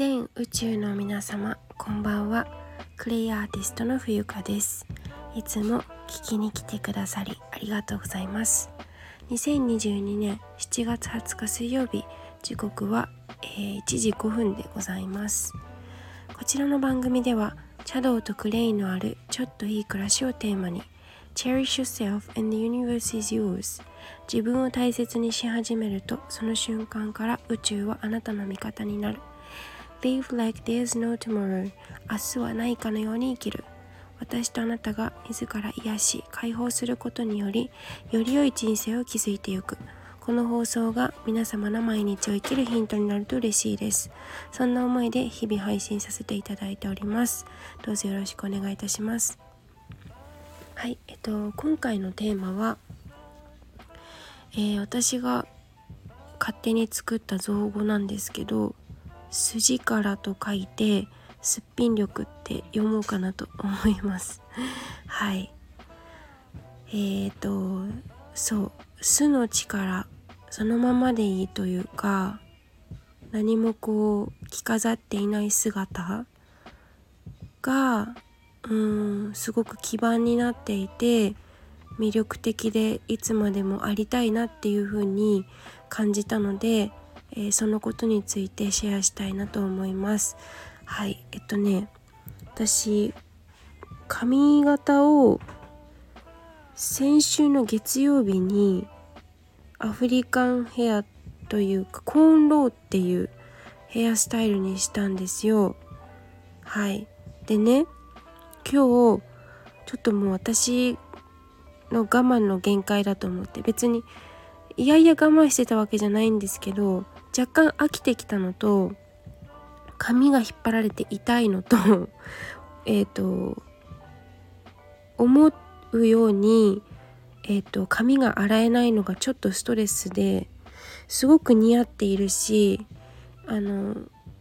全宇宙の皆様こんばんは。クレイアーティストの冬香です。いつも聞きに来てくださりありがとうございます。2022年7月20日水曜日時刻は、えー、1時5分でございます。こちらの番組ではシャドウとクレイのあるちょっといい暮らしをテーマに Cherish yourself and the universe is yours 自分を大切にし始めるとその瞬間から宇宙はあなたの味方になる。Live like there's no tomorrow. 明日はないかのように生きる。私とあなたが自ら癒し解放することによりより良い人生を築いていく。この放送が皆様の毎日を生きるヒントになると嬉しいです。そんな思いで日々配信させていただいております。どうぞよろしくお願いいたします。はいえっと今回のテーマは、えー、私が勝手に作った造語なんですけど筋からと書いてすっぴん力って読もうかなと思います。はい。えーとそう。素の力そのままでいいというか何もこう着飾っていない姿がうんすごく基盤になっていて魅力的でいつまでもありたいなっていう風に感じたので、えー、そのことについてシェアしたいなと思います。はいえっとね私髪型を先週の月曜日にアフリカンヘアというかコーンローっていうヘアスタイルにしたんですよ。はいでね今日ちょっともう私の我慢の限界だと思って別にいやいや我慢してたわけじゃないんですけど若干飽きてきたのと髪が引っ張られて痛いのと えっと思うように、えーと、髪が洗えないのがちょっとストレスですごく似合っているしあの、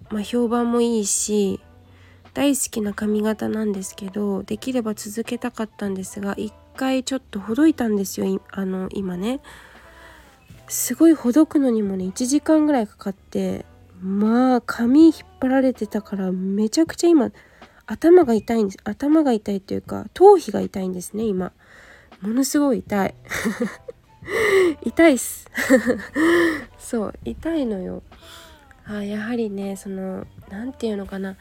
まあ、評判もいいし大好きな髪型なんですけどできれば続けたかったんですが一回ちょっとほどいたんですよあの今ね。すごいほどくのにもね1時間ぐらいかかってまあ髪引っ張られてたからめちゃくちゃ今頭が痛いんです。頭が痛いというか頭皮が痛いんですね今。ものすごい痛い。痛いっす。そう痛いのよ。あやはりねその何て言うのかな。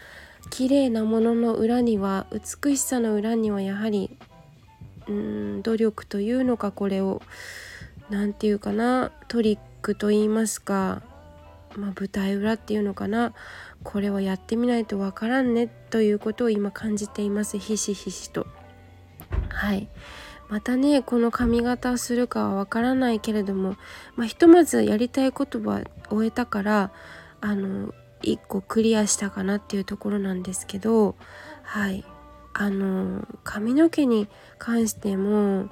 綺麗なものの裏には美しさの裏にはやはりうん努力というのかこれを何て言うかなトリックと言いますか、まあ、舞台裏っていうのかなこれはやってみないとわからんねということを今感じています。ひしひしと。はい。またねこの髪型をするかはわからないけれども、まあ、ひとまずやりたいことは終えたからあの1個クリアしたかなっていうところなんですけどはい。あの髪の毛に関しても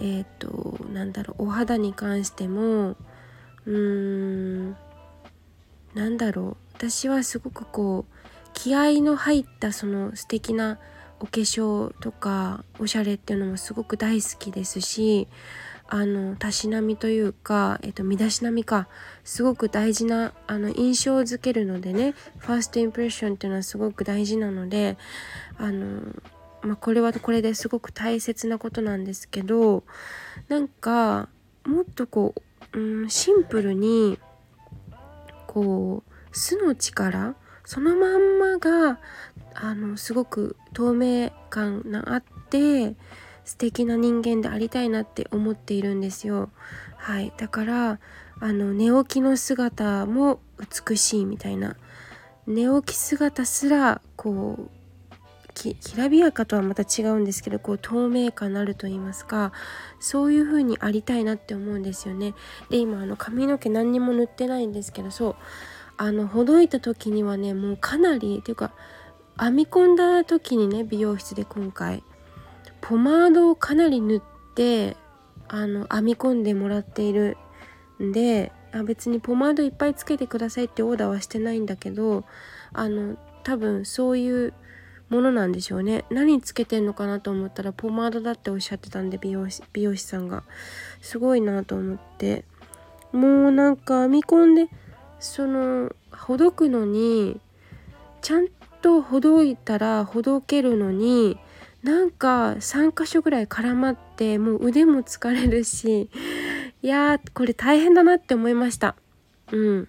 えっ、ー、となんだろうお肌に関してもうーんなんだろう私はすごくこう気合の入ったその素敵なお化粧とかおしゃれっていうのもすごく大好きですしあのたしなみというか、えっと、身だしなみかすごく大事なあの印象づけるのでねファーストインプレッションっていうのはすごく大事なのであの、まあ、これはこれですごく大切なことなんですけどなんかもっとこう、うん、シンプルにこう素の力そのまんまがあのすごく透明感があって素敵な人間でありたいなって思っているんですよ。はい、だからあの寝起きの姿も美しいみたいな寝起き姿すらこうきらびやかとはまた違うんですけどこう透明感のあると言いますかそういう風にありたいなって思うんですよね。で今あの髪の毛何にも塗ってないんですけどそうあのほどいた時にはねもうかなりっていうか編み込んだ時にね美容室で今回ポマードをかなり塗ってあの編み込んでもらっているんであ別にポマードいっぱいつけてくださいってオーダーはしてないんだけどあの多分そういうものなんでしょうね。何つけてんのかなと思ったらポマードだっておっしゃってたんで美容師美容師さんが。すごいなと思って。もうなんか編み込んでそのほどくのにちゃんとほどいたらほどけるのになんか3箇所ぐらい絡まってもう腕も疲れるしいやーこれ大変だなって思いました。うん。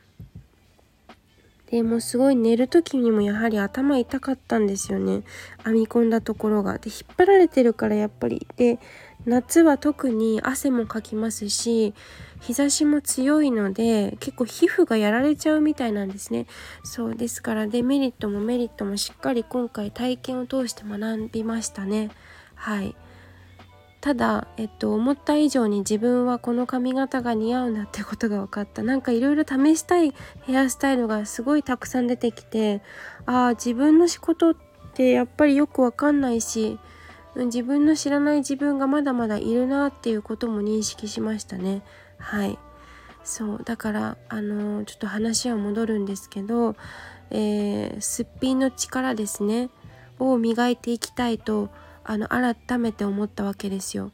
でもすごい寝る時にもやはり頭痛かったんですよね。編み込んだところが。で引っ張られてるからやっぱり。で夏は特に汗もかきますし日差しも強いので結構皮膚がやられちゃうみたいなんですね。そうですからデメリットもメリットもしっかり今回体験を通して学びましたね。はい。ただ、えっと、思った以上に自分はこの髪型が似合うんだってことが分かった。なんかいろいろ試したいヘアスタイルがすごいたくさん出てきてああ自分の仕事ってやっぱりよく分かんないし自分の知らない自分がまだまだいるなっていうことも認識しましたね。はい。そう。だからあのー、ちょっと話は戻るんですけど、えー、すっぴんの力ですねを磨いていきたいとあの改めて思ったわけですよ。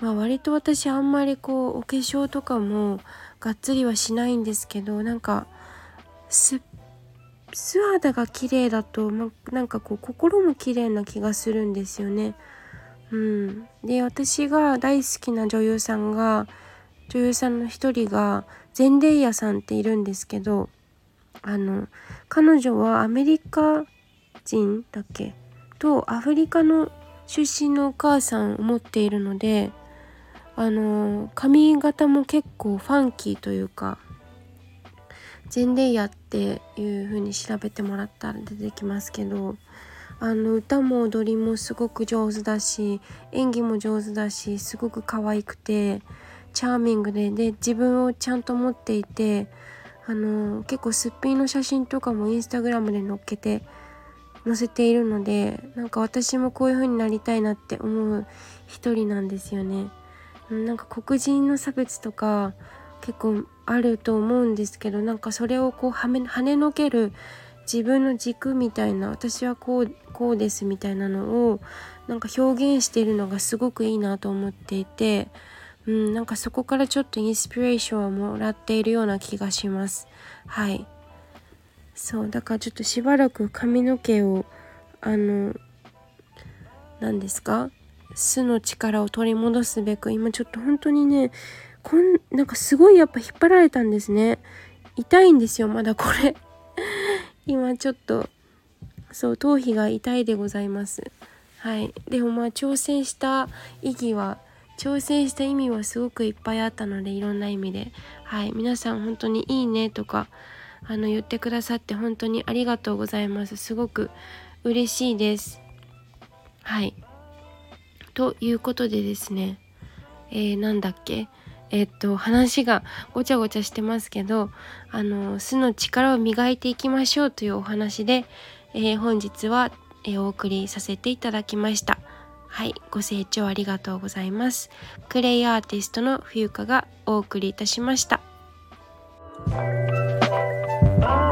まあ、割と私あんまりこうお化粧とかもがっつりはしないんですけどなんか素肌が綺麗だと、ま、なんかこう心も綺麗な気がするんですよね。うん、で私が大好きな女優さんが女優さんの一人がゼンデイヤさんっているんですけどあの彼女はアメリカ人だっけ？とアフリカの出身のお母さんを持っているのであの髪型も結構ファンキーというかゼンデイヤっていう風に調べてもらったら出てきますけどあの歌も踊りもすごく上手だし演技も上手だしすごく可愛くてチャーミングでで自分をちゃんと持っていてあの結構すっぴんの写真とかもインスタグラムで載っけて載せているのでなんか私もこういう風になりたいなって思う一人なんですよね。なんか黒人の差別とか結構あると思うんですけどなんかそれをこうはめ跳ねのける自分の軸みたいな私はこうこうですみたいなのをなんか表現しているのがすごくいいなと思っていて、うん、なんかそこからちょっとインスピレーションをもらっているような気がします。はいそうだからちょっとしばらく髪の毛をあの何ですか？巣の力を取り戻すべく今ちょっと本当にねこんなんかすごいやっぱ引っ張られたんですね。痛いんですよまだこれ。今ちょっとそう頭皮が痛いでございます。はい。でもまあ挑戦した意義は挑戦した意味はすごくいっぱいあったのでいろんな意味で。はい。皆さん本当にいいねとかあの言ってくださって本当にありがとうございます。すごく嬉しいです。はい。ということでですね。えー、なんだっけ？えー、っと話がごちゃごちゃしてますけどあの巣の力を磨いていきましょうというお話で、えー、本日は、えお送りさせていただきました。はい。ご清聴ありがとうございます。クレイアーティストの冬香がお送りいたしました。Bye.